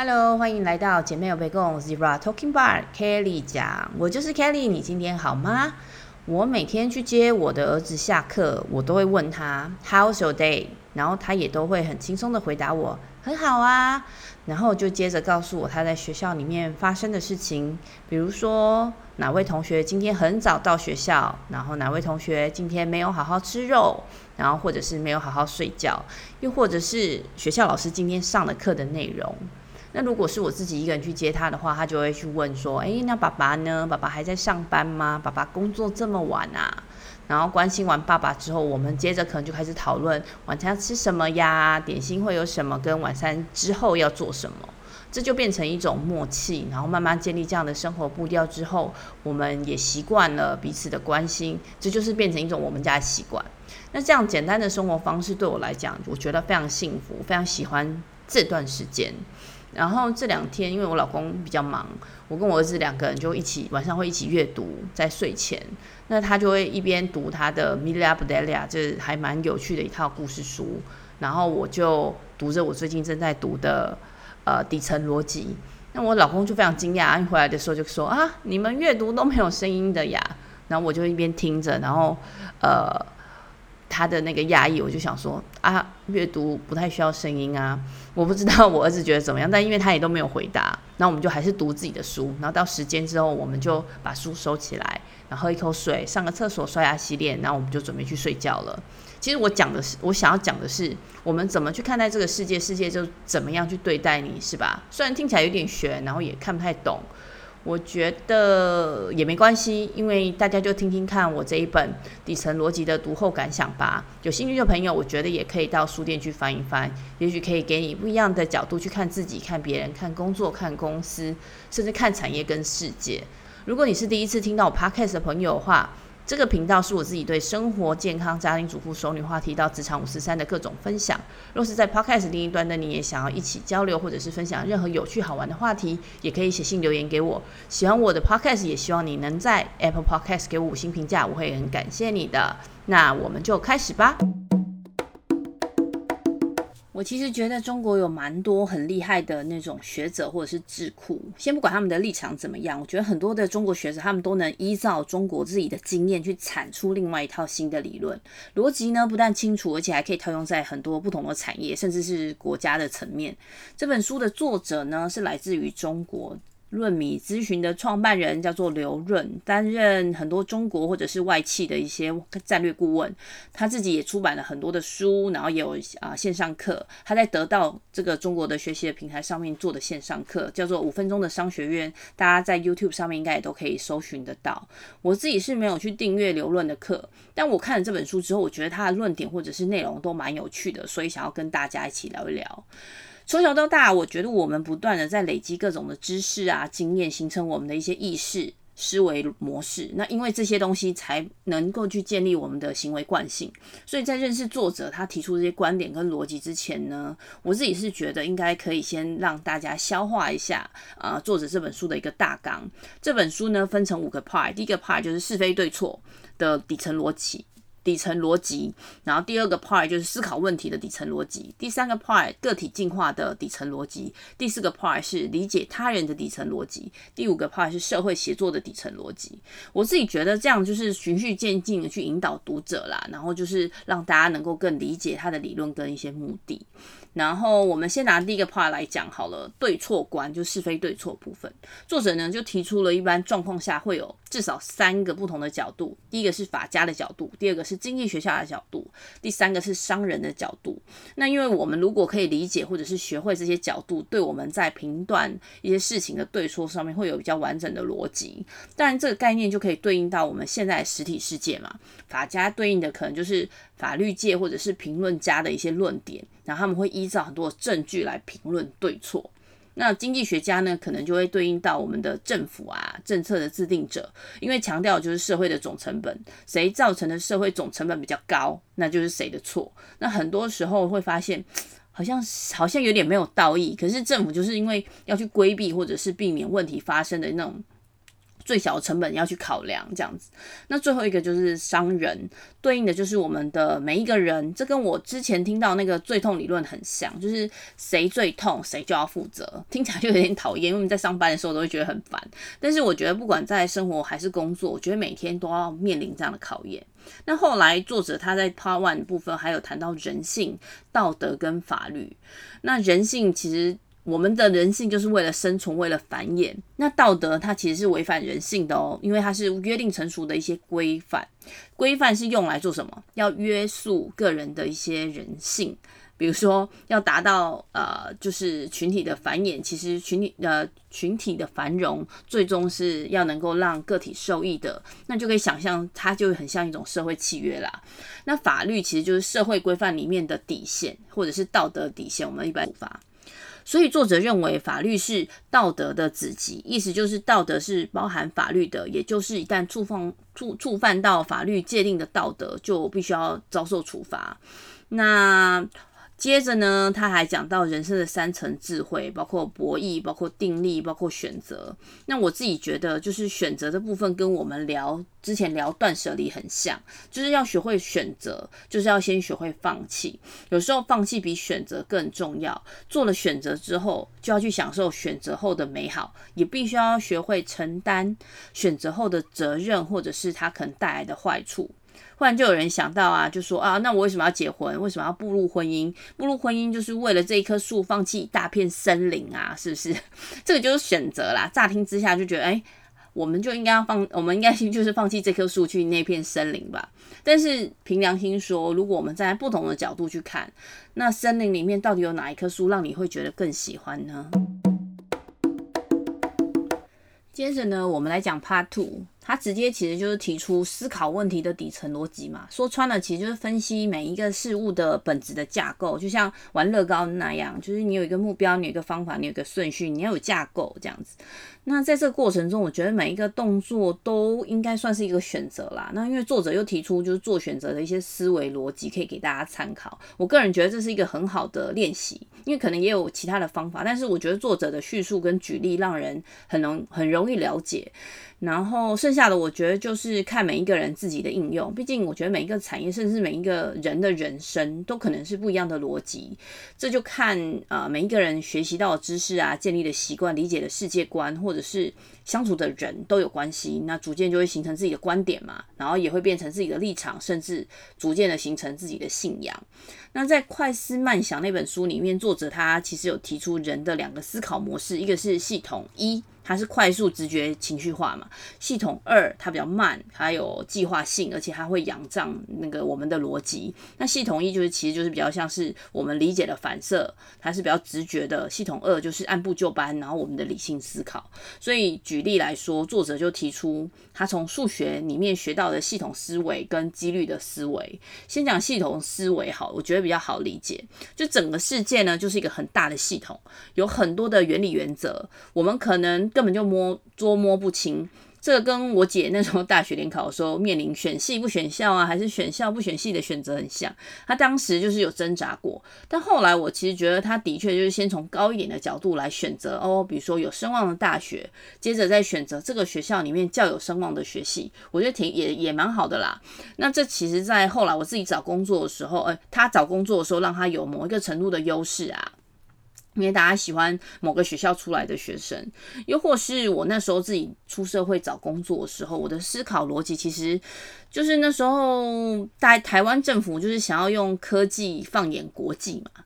Hello，欢迎来到姐妹有备共 Zebra Talking Bar Kelly 讲，我就是 Kelly，你今天好吗？我每天去接我的儿子下课，我都会问他 How's your day？然后他也都会很轻松的回答我很好啊，然后就接着告诉我他在学校里面发生的事情，比如说哪位同学今天很早到学校，然后哪位同学今天没有好好吃肉，然后或者是没有好好睡觉，又或者是学校老师今天上的课的内容。那如果是我自己一个人去接他的话，他就会去问说：“诶，那爸爸呢？爸爸还在上班吗？爸爸工作这么晚啊？”然后关心完爸爸之后，我们接着可能就开始讨论晚餐要吃什么呀？点心会有什么？跟晚餐之后要做什么？这就变成一种默契，然后慢慢建立这样的生活步调之后，我们也习惯了彼此的关心，这就是变成一种我们家的习惯。那这样简单的生活方式对我来讲，我觉得非常幸福，非常喜欢这段时间。然后这两天，因为我老公比较忙，我跟我儿子两个人就一起晚上会一起阅读，在睡前，那他就会一边读他的《Millia Abdelia》，这还蛮有趣的一套故事书，然后我就读着我最近正在读的呃底层逻辑。那我老公就非常惊讶，一回来的时候就说啊，你们阅读都没有声音的呀？然后我就一边听着，然后呃。他的那个讶异，我就想说啊，阅读不太需要声音啊，我不知道我儿子觉得怎么样，但因为他也都没有回答，那我们就还是读自己的书，然后到时间之后，我们就把书收起来，然后喝一口水，上个厕所，刷牙洗脸，然后我们就准备去睡觉了。其实我讲的是，我想要讲的是，我们怎么去看待这个世界，世界就怎么样去对待你，是吧？虽然听起来有点悬，然后也看不太懂。我觉得也没关系，因为大家就听听看我这一本底层逻辑的读后感想吧。有兴趣的朋友，我觉得也可以到书店去翻一翻，也许可以给你不一样的角度去看自己、看别人、看工作、看公司，甚至看产业跟世界。如果你是第一次听到我 Podcast 的朋友的话，这个频道是我自己对生活、健康、家庭主妇、熟女话题到职场五十三的各种分享。若是在 Podcast 另一端的你也想要一起交流，或者是分享任何有趣好玩的话题，也可以写信留言给我。喜欢我的 Podcast，也希望你能在 Apple Podcast 给我五星评价，我会很感谢你的。那我们就开始吧。我其实觉得中国有蛮多很厉害的那种学者或者是智库，先不管他们的立场怎么样，我觉得很多的中国学者他们都能依照中国自己的经验去产出另外一套新的理论，逻辑呢不但清楚，而且还可以套用在很多不同的产业，甚至是国家的层面。这本书的作者呢是来自于中国。润米咨询的创办人叫做刘润，担任很多中国或者是外企的一些战略顾问。他自己也出版了很多的书，然后也有啊线上课。他在得到这个中国的学习的平台上面做的线上课，叫做五分钟的商学院。大家在 YouTube 上面应该也都可以搜寻得到。我自己是没有去订阅刘润的课，但我看了这本书之后，我觉得他的论点或者是内容都蛮有趣的，所以想要跟大家一起聊一聊。从小到大，我觉得我们不断的在累积各种的知识啊、经验，形成我们的一些意识、思维模式。那因为这些东西才能够去建立我们的行为惯性。所以在认识作者他提出这些观点跟逻辑之前呢，我自己是觉得应该可以先让大家消化一下啊、作者这本书的一个大纲。这本书呢分成五个 part，第一个 part 就是是非对错的底层逻辑。底层逻辑，然后第二个 part 就是思考问题的底层逻辑，第三个 part 个体进化的底层逻辑，第四个 part 是理解他人的底层逻辑，第五个 part 是社会协作的底层逻辑。我自己觉得这样就是循序渐进的去引导读者啦，然后就是让大家能够更理解他的理论跟一些目的。然后我们先拿第一个 part 来讲好了，对错观就是非对错部分。作者呢就提出了一般状况下会有至少三个不同的角度，第一个是法家的角度，第二个是经济学家的角度，第三个是商人的角度。那因为我们如果可以理解或者是学会这些角度，对我们在评断一些事情的对错上面会有比较完整的逻辑。当然这个概念就可以对应到我们现在实体世界嘛。法家对应的可能就是法律界或者是评论家的一些论点，然后他们会依照很多证据来评论对错。那经济学家呢，可能就会对应到我们的政府啊，政策的制定者，因为强调就是社会的总成本，谁造成的社会总成本比较高，那就是谁的错。那很多时候会发现，好像好像有点没有道义，可是政府就是因为要去规避或者是避免问题发生的那种。最小的成本要去考量这样子。那最后一个就是商人，对应的就是我们的每一个人，这跟我之前听到那个最痛理论很像，就是谁最痛谁就要负责，听起来就有点讨厌，因为我们在上班的时候都会觉得很烦。但是我觉得不管在生活还是工作，我觉得每天都要面临这样的考验。那后来作者他在 Part One 部分还有谈到人性、道德跟法律。那人性其实。我们的人性就是为了生存，为了繁衍。那道德它其实是违反人性的哦，因为它是约定成熟的一些规范。规范是用来做什么？要约束个人的一些人性，比如说要达到呃，就是群体的繁衍。其实群体呃群体的繁荣，最终是要能够让个体受益的。那就可以想象，它就很像一种社会契约啦。那法律其实就是社会规范里面的底线，或者是道德底线。我们一般处罚。所以作者认为法律是道德的子集，意思就是道德是包含法律的，也就是一旦触犯触触犯到法律界定的道德，就必须要遭受处罚。那接着呢，他还讲到人生的三层智慧，包括博弈，包括定力，包括选择。那我自己觉得，就是选择的部分跟我们聊之前聊断舍离很像，就是要学会选择，就是要先学会放弃。有时候放弃比选择更重要。做了选择之后，就要去享受选择后的美好，也必须要学会承担选择后的责任，或者是它可能带来的坏处。忽然就有人想到啊，就说啊，那我为什么要结婚？为什么要步入婚姻？步入婚姻就是为了这一棵树放弃一大片森林啊，是不是？这个就是选择啦。乍听之下就觉得，哎，我们就应该要放，我们应该 就是放弃这棵树去那片森林吧。但是凭良心说，如果我们站在不同的角度去看，那森林里面到底有哪一棵树让你会觉得更喜欢呢？接着呢，我们来讲 Part Two。他直接其实就是提出思考问题的底层逻辑嘛，说穿了其实就是分析每一个事物的本质的架构，就像玩乐高那样，就是你有一个目标，你有一个方法，你有一个顺序，你要有架构这样子。那在这个过程中，我觉得每一个动作都应该算是一个选择啦。那因为作者又提出就是做选择的一些思维逻辑，可以给大家参考。我个人觉得这是一个很好的练习，因为可能也有其他的方法，但是我觉得作者的叙述跟举例让人很容很容易了解。然后剩下下的，我觉得就是看每一个人自己的应用。毕竟，我觉得每一个产业，甚至每一个人的人生，都可能是不一样的逻辑。这就看啊、每一个人学习到的知识啊，建立的习惯，理解的世界观，或者是相处的人都有关系。那逐渐就会形成自己的观点嘛，然后也会变成自己的立场，甚至逐渐的形成自己的信仰。那在《快思慢想》那本书里面，作者他其实有提出人的两个思考模式，一个是系统一。它是快速、直觉、情绪化嘛？系统二它比较慢，还有计划性，而且它会仰仗那个我们的逻辑。那系统一就是其实就是比较像是我们理解的反射，它是比较直觉的。系统二就是按部就班，然后我们的理性思考。所以举例来说，作者就提出他从数学里面学到的系统思维跟几率的思维。先讲系统思维好，我觉得会比较好理解。就整个世界呢，就是一个很大的系统，有很多的原理原则，我们可能。根本就摸捉摸不清，这个跟我姐那时候大学联考的时候面临选系不选校啊，还是选校不选系的选择很像。她当时就是有挣扎过，但后来我其实觉得她的确就是先从高一点的角度来选择哦，比如说有声望的大学，接着再选择这个学校里面较有声望的学系，我觉得挺也也蛮好的啦。那这其实，在后来我自己找工作的时候，呃，她找工作的时候，让她有某一个程度的优势啊。因为大家喜欢某个学校出来的学生，又或是我那时候自己出社会找工作的时候，我的思考逻辑其实就是那时候在台湾政府就是想要用科技放眼国际嘛。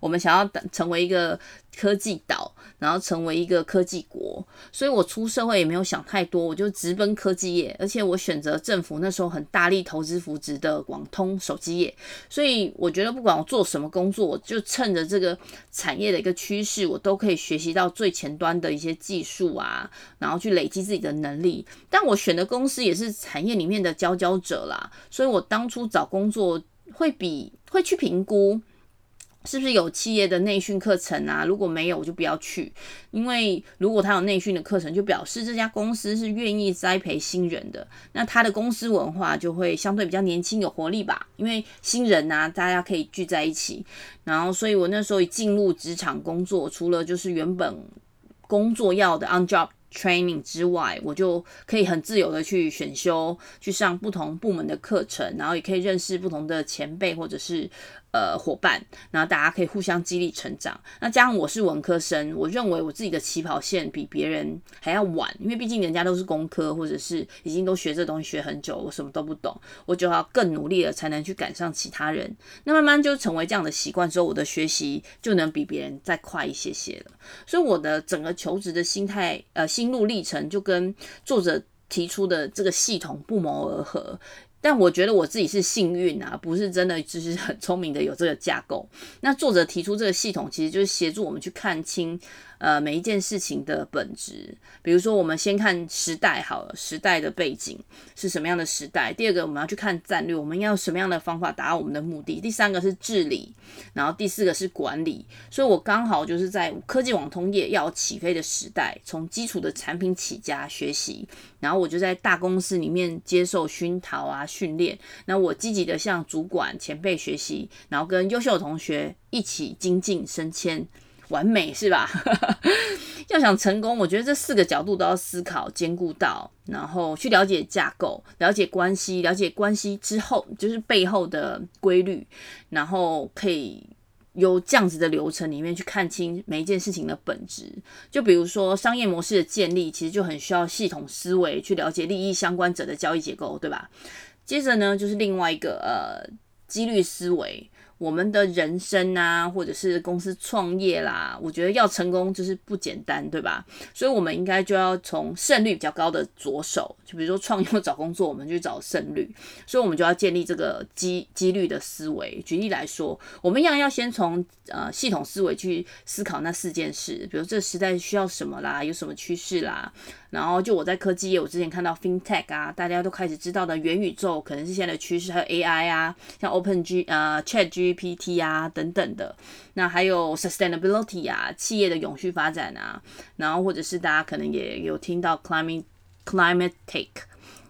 我们想要成为一个科技岛，然后成为一个科技国，所以我出社会也没有想太多，我就直奔科技业，而且我选择政府那时候很大力投资扶植的广通手机业，所以我觉得不管我做什么工作，就趁着这个产业的一个趋势，我都可以学习到最前端的一些技术啊，然后去累积自己的能力。但我选的公司也是产业里面的佼佼者啦，所以我当初找工作会比会去评估。是不是有企业的内训课程啊？如果没有，我就不要去。因为如果他有内训的课程，就表示这家公司是愿意栽培新人的。那他的公司文化就会相对比较年轻有活力吧。因为新人啊，大家可以聚在一起。然后，所以我那时候一进入职场工作，除了就是原本工作要的 on job training 之外，我就可以很自由的去选修，去上不同部门的课程，然后也可以认识不同的前辈或者是。呃，伙伴，然后大家可以互相激励成长。那加上我是文科生，我认为我自己的起跑线比别人还要晚，因为毕竟人家都是工科，或者是已经都学这东西学很久，我什么都不懂，我就要更努力了才能去赶上其他人。那慢慢就成为这样的习惯之后，我的学习就能比别人再快一些些了。所以我的整个求职的心态，呃，心心路历程就跟作者提出的这个系统不谋而合。但我觉得我自己是幸运啊，不是真的就是很聪明的有这个架构。那作者提出这个系统，其实就是协助我们去看清。呃，每一件事情的本质，比如说，我们先看时代好了，时代的背景是什么样的时代。第二个，我们要去看战略，我们要什么样的方法达到我们的目的。第三个是治理，然后第四个是管理。所以我刚好就是在科技网通业要起飞的时代，从基础的产品起家学习，然后我就在大公司里面接受熏陶啊训练。那我积极的向主管前辈学习，然后跟优秀的同学一起精进升迁。完美是吧？要想成功，我觉得这四个角度都要思考，兼顾到，然后去了解架构，了解关系，了解关系之后就是背后的规律，然后可以由这样子的流程里面去看清每一件事情的本质。就比如说商业模式的建立，其实就很需要系统思维去了解利益相关者的交易结构，对吧？接着呢，就是另外一个呃几率思维。我们的人生啊，或者是公司创业啦，我觉得要成功就是不简单，对吧？所以，我们应该就要从胜率比较高的着手，就比如说创业或找工作，我们就找胜率，所以我们就要建立这个机几率的思维。举例来说，我们一样要先从呃系统思维去思考那四件事，比如这时代需要什么啦，有什么趋势啦。然后就我在科技业，我之前看到 FinTech 啊，大家都开始知道的元宇宙可能是现在的趋势，还有 AI 啊，像 OpenG 呃 A P T 啊等等的。那还有 Sustainability 啊，企业的永续发展啊，然后或者是大家可能也有听到 Climate Climate Tech，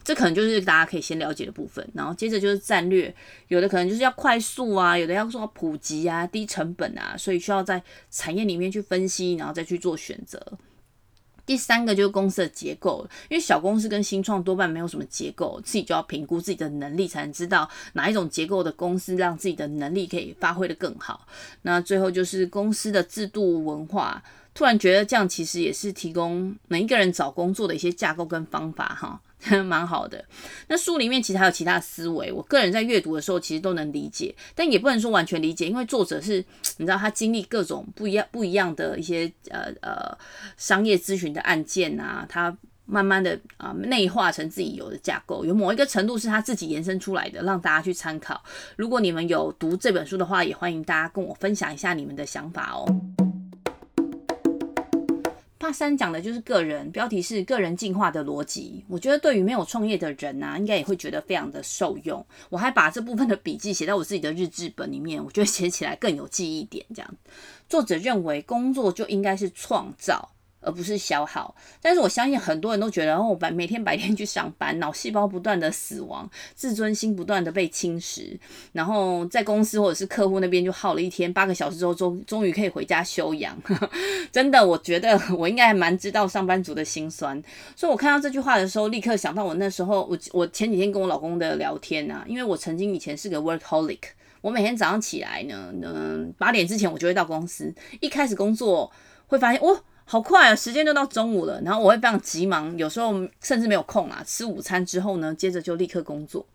这可能就是大家可以先了解的部分。然后接着就是战略，有的可能就是要快速啊，有的要做普及啊，低成本啊，所以需要在产业里面去分析，然后再去做选择。第三个就是公司的结构，因为小公司跟新创多半没有什么结构，自己就要评估自己的能力，才能知道哪一种结构的公司让自己的能力可以发挥的更好。那最后就是公司的制度文化，突然觉得这样其实也是提供每一个人找工作的一些架构跟方法哈。蛮好的，那书里面其实还有其他思维，我个人在阅读的时候其实都能理解，但也不能说完全理解，因为作者是 你知道他经历各种不一样不一样的一些呃呃商业咨询的案件啊，他慢慢的啊内化成自己有的架构，有某一个程度是他自己延伸出来的，让大家去参考。如果你们有读这本书的话，也欢迎大家跟我分享一下你们的想法哦。八三讲的就是个人，标题是个人进化的逻辑。我觉得对于没有创业的人呢，应该也会觉得非常的受用。我还把这部分的笔记写在我自己的日志本里面，我觉得写起来更有记忆点。这样，作者认为工作就应该是创造。而不是消耗，但是我相信很多人都觉得，哦，白每天白天去上班，脑细胞不断的死亡，自尊心不断的被侵蚀，然后在公司或者是客户那边就耗了一天八个小时之后，终终于可以回家休养。真的，我觉得我应该还蛮知道上班族的辛酸，所以我看到这句话的时候，立刻想到我那时候，我我前几天跟我老公的聊天啊，因为我曾经以前是个 workaholic，我每天早上起来呢，嗯，八点之前我就会到公司，一开始工作会发现，哦。好快啊，时间就到中午了。然后我会非常急忙，有时候甚至没有空啊。吃午餐之后呢，接着就立刻工作。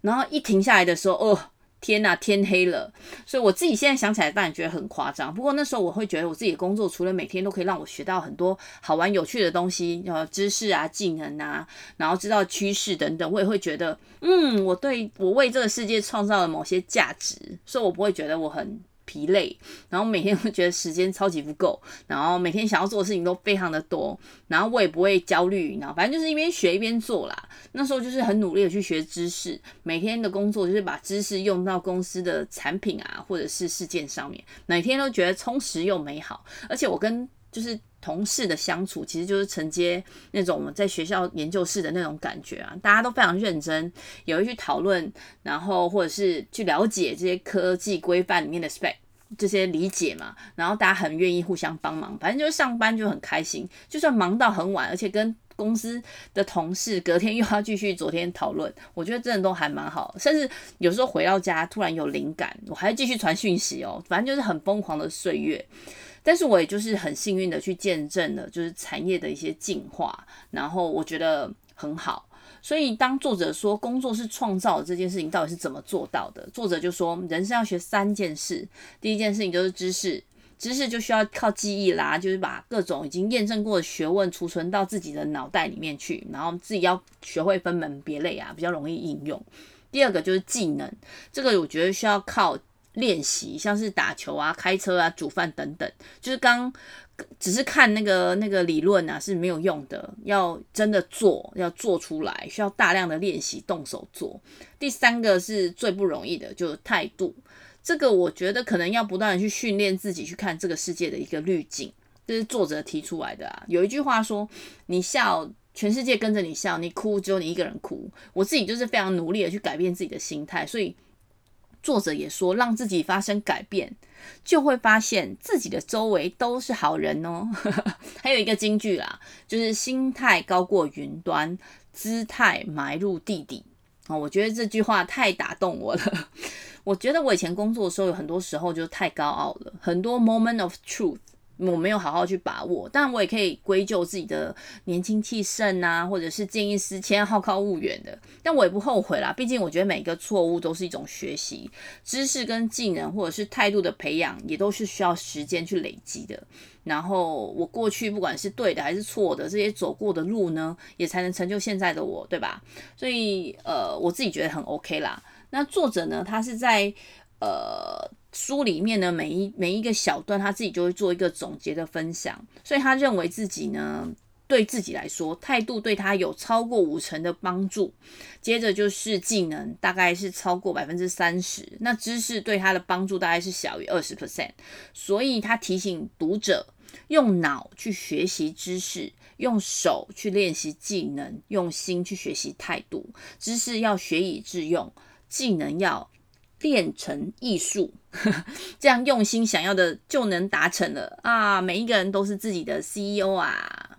然后一停下来的时候，哦，天呐，天黑了。所以我自己现在想起来，当然觉得很夸张。不过那时候我会觉得，我自己的工作除了每天都可以让我学到很多好玩有趣的东西，呃，知识啊、技能啊，然后知道趋势等等，我也会觉得，嗯，我对我为这个世界创造了某些价值，所以我不会觉得我很。疲累，然后每天都觉得时间超级不够，然后每天想要做的事情都非常的多，然后我也不会焦虑，然后反正就是一边学一边做啦。那时候就是很努力的去学知识，每天的工作就是把知识用到公司的产品啊或者是事件上面，每天都觉得充实又美好。而且我跟就是同事的相处，其实就是承接那种我们在学校研究室的那种感觉啊，大家都非常认真，也会去讨论，然后或者是去了解这些科技规范里面的 spec。这些理解嘛，然后大家很愿意互相帮忙，反正就是上班就很开心，就算忙到很晚，而且跟公司的同事隔天又要继续昨天讨论，我觉得真的都还蛮好，甚至有时候回到家突然有灵感，我还要继续传讯息哦，反正就是很疯狂的岁月。但是我也就是很幸运的去见证了，就是产业的一些进化，然后我觉得很好。所以当作者说工作是创造这件事情到底是怎么做到的？作者就说人生要学三件事，第一件事情就是知识。知识就需要靠记忆啦，就是把各种已经验证过的学问储存到自己的脑袋里面去，然后自己要学会分门别类啊，比较容易应用。第二个就是技能，这个我觉得需要靠练习，像是打球啊、开车啊、煮饭等等，就是刚只是看那个那个理论啊是没有用的，要真的做，要做出来，需要大量的练习，动手做。第三个是最不容易的，就是态度。这个我觉得可能要不断的去训练自己去看这个世界的一个滤镜，这是作者提出来的啊。有一句话说：“你笑，全世界跟着你笑；你哭，只有你一个人哭。”我自己就是非常努力的去改变自己的心态，所以作者也说，让自己发生改变，就会发现自己的周围都是好人哦。还有一个金句啦，就是心态高过云端，姿态埋入地底。哦，我觉得这句话太打动我了。我觉得我以前工作的时候，有很多时候就太高傲了，很多 moment of truth 我没有好好去把握。但我也可以归咎自己的年轻气盛啊，或者是见异思迁、好高骛远的。但我也不后悔啦，毕竟我觉得每个错误都是一种学习，知识跟技能或者是态度的培养，也都是需要时间去累积的。然后我过去不管是对的还是错的，这些走过的路呢，也才能成就现在的我，对吧？所以呃，我自己觉得很 OK 啦。那作者呢，他是在呃书里面呢，每一每一个小段，他自己就会做一个总结的分享。所以他认为自己呢，对自己来说，态度对他有超过五成的帮助。接着就是技能，大概是超过百分之三十。那知识对他的帮助大概是小于二十 percent。所以他提醒读者，用脑去学习知识，用手去练习技能，用心去学习态度。知识要学以致用。技能要练成艺术，这样用心想要的就能达成了啊！每一个人都是自己的 CEO 啊。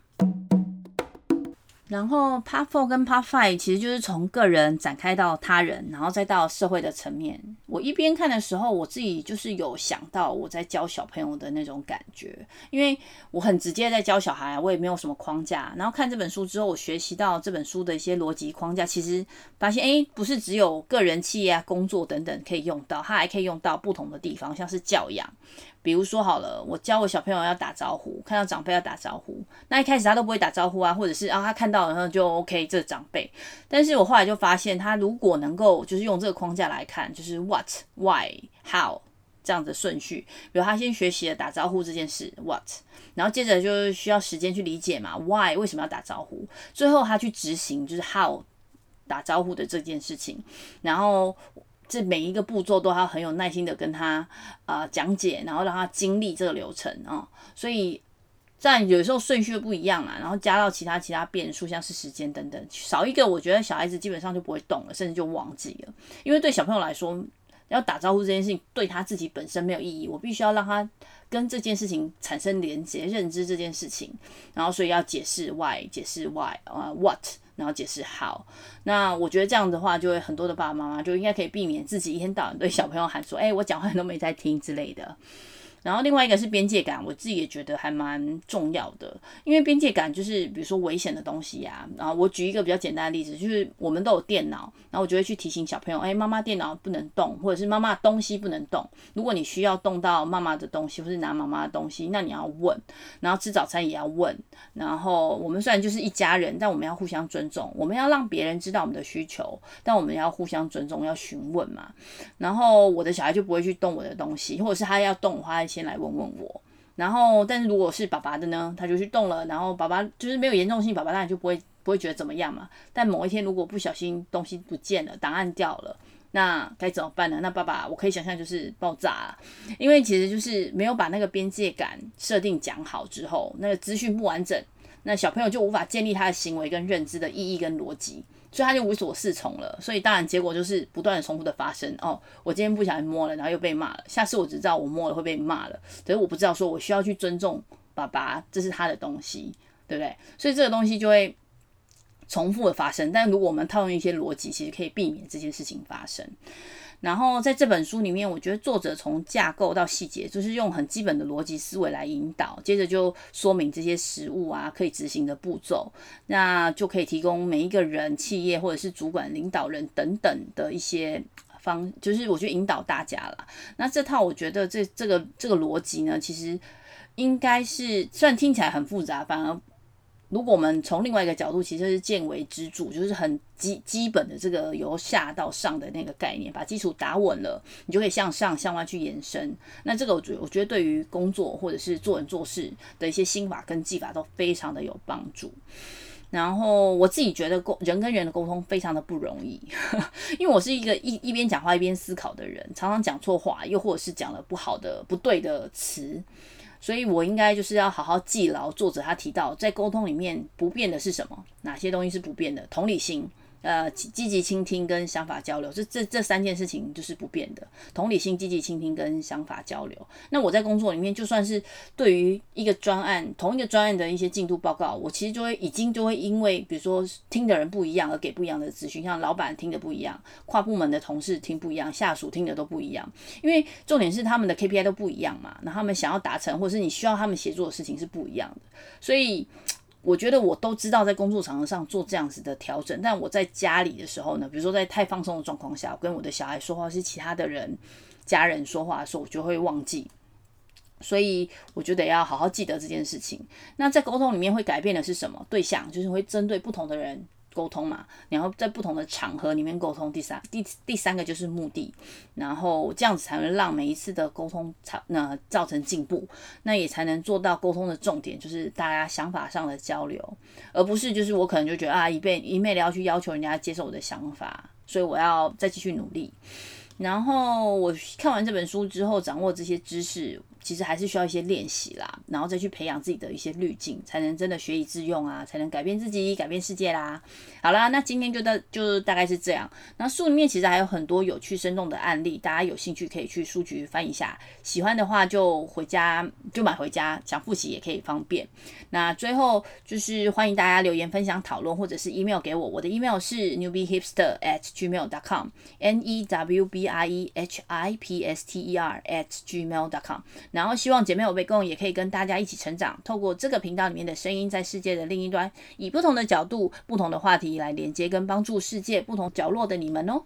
然后 Part Four 跟 Part Five 其实就是从个人展开到他人，然后再到社会的层面。我一边看的时候，我自己就是有想到我在教小朋友的那种感觉，因为我很直接在教小孩，我也没有什么框架。然后看这本书之后，我学习到这本书的一些逻辑框架，其实发现，诶，不是只有个人、企业啊、工作等等可以用到，它还可以用到不同的地方，像是教养。比如说好了，我教我小朋友要打招呼，看到长辈要打招呼，那一开始他都不会打招呼啊，或者是啊他看到然后就 OK 这长辈，但是我后来就发现，他如果能够就是用这个框架来看，就是 What、Why、How 这样的顺序，比如他先学习了打招呼这件事 What，然后接着就需要时间去理解嘛 Why 为什么要打招呼，最后他去执行就是 How 打招呼的这件事情，然后。这每一个步骤都要很有耐心的跟他啊、呃、讲解，然后让他经历这个流程啊、所以在有时候顺序不一样啊，然后加到其他其他变数，像是时间等等，少一个，我觉得小孩子基本上就不会动了，甚至就忘记了，因为对小朋友来说，要打招呼这件事情对他自己本身没有意义，我必须要让他跟这件事情产生连接，认知这件事情，然后所以要解释 why，解释 why 啊、what。然后解释好，那我觉得这样的话，就会很多的爸爸妈妈就应该可以避免自己一天到晚对小朋友喊说：“哎，我讲话都没在听”之类的。然后另外一个是边界感，我自己也觉得还蛮重要的，因为边界感就是比如说危险的东西呀、啊。然后我举一个比较简单的例子，就是我们都有电脑，然后我就会去提醒小朋友，哎，妈妈电脑不能动，或者是妈妈东西不能动。如果你需要动到妈妈的东西，或是拿妈妈的东西，那你要问。然后吃早餐也要问。然后我们虽然就是一家人，但我们要互相尊重，我们要让别人知道我们的需求，但我们要互相尊重，要询问嘛。然后我的小孩就不会去动我的东西，或者是他要动的话，先来问问我，然后，但是如果是爸爸的呢，他就去动了，然后爸爸就是没有严重性，爸爸当然就不会不会觉得怎么样嘛。但某一天如果不小心东西不见了，档案掉了，那该怎么办呢？那爸爸我可以想象就是爆炸，因为其实就是没有把那个边界感设定讲好之后，那个资讯不完整，那小朋友就无法建立他的行为跟认知的意义跟逻辑，所以他就无所适从了。所以当然结果就是不断的重复的发生。哦，我今天不小心摸了，然后又被骂了。下次我只知道我摸了会被骂了，可是我不知道说我需要去尊重爸爸，这是他的东西，对不对？所以这个东西就会重复的发生。但如果我们套用一些逻辑，其实可以避免这件事情发生。然后在这本书里面，我觉得作者从架构到细节，就是用很基本的逻辑思维来引导，接着就说明这些实务啊可以执行的步骤，那就可以提供每一个人、企业或者是主管、领导人等等的一些方，就是我觉得引导大家了。那这套我觉得这这个这个逻辑呢，其实应该是虽然听起来很复杂，反而。如果我们从另外一个角度，其实是见微知著，就是很基基本的这个由下到上的那个概念，把基础打稳了，你就可以向上向外去延伸。那这个我觉我觉得对于工作或者是做人做事的一些心法跟技法都非常的有帮助。然后我自己觉得沟人跟人的沟通非常的不容易，因为我是一个一一边讲话一边思考的人，常常讲错话，又或者是讲了不好的不对的词。所以我应该就是要好好记牢作者他提到，在沟通里面不变的是什么？哪些东西是不变的？同理心。呃，积极倾听跟想法交流，这这这三件事情就是不变的。同理心、积极倾听跟想法交流。那我在工作里面，就算是对于一个专案，同一个专案的一些进度报告，我其实就会已经就会因为，比如说听的人不一样而给不一样的资讯，像老板听的不一样，跨部门的同事听不一样，下属听的都不一样。因为重点是他们的 KPI 都不一样嘛，那他们想要达成，或者是你需要他们协作的事情是不一样的，所以。我觉得我都知道在工作场合上做这样子的调整，但我在家里的时候呢，比如说在太放松的状况下，我跟我的小孩说话，是其他的人、家人说话的时候，我就会忘记。所以我觉得要好好记得这件事情。那在沟通里面会改变的是什么？对象就是会针对不同的人。沟通嘛，然后在不同的场合里面沟通。第三、第第三个就是目的，然后这样子才能让每一次的沟通才那造成进步，那也才能做到沟通的重点，就是大家想法上的交流，而不是就是我可能就觉得啊，一昧一昧的要去要求人家接受我的想法，所以我要再继续努力。然后我看完这本书之后，掌握这些知识。其实还是需要一些练习啦，然后再去培养自己的一些滤镜，才能真的学以致用啊，才能改变自己，改变世界啦。好啦，那今天就到就大概是这样。那书里面其实还有很多有趣生动的案例，大家有兴趣可以去书局翻一下，喜欢的话就回家就买回家，想复习也可以方便。那最后就是欢迎大家留言分享讨论，或者是 email 给我，我的 email 是 newbiehipster at gmail dot com，n e w b i e h i p s t e r at gmail dot com。然后希望姐妹有被共也可以跟大家一起成长，透过这个频道里面的声音，在世界的另一端，以不同的角度、不同的话题来连接跟帮助世界不同角落的你们哦。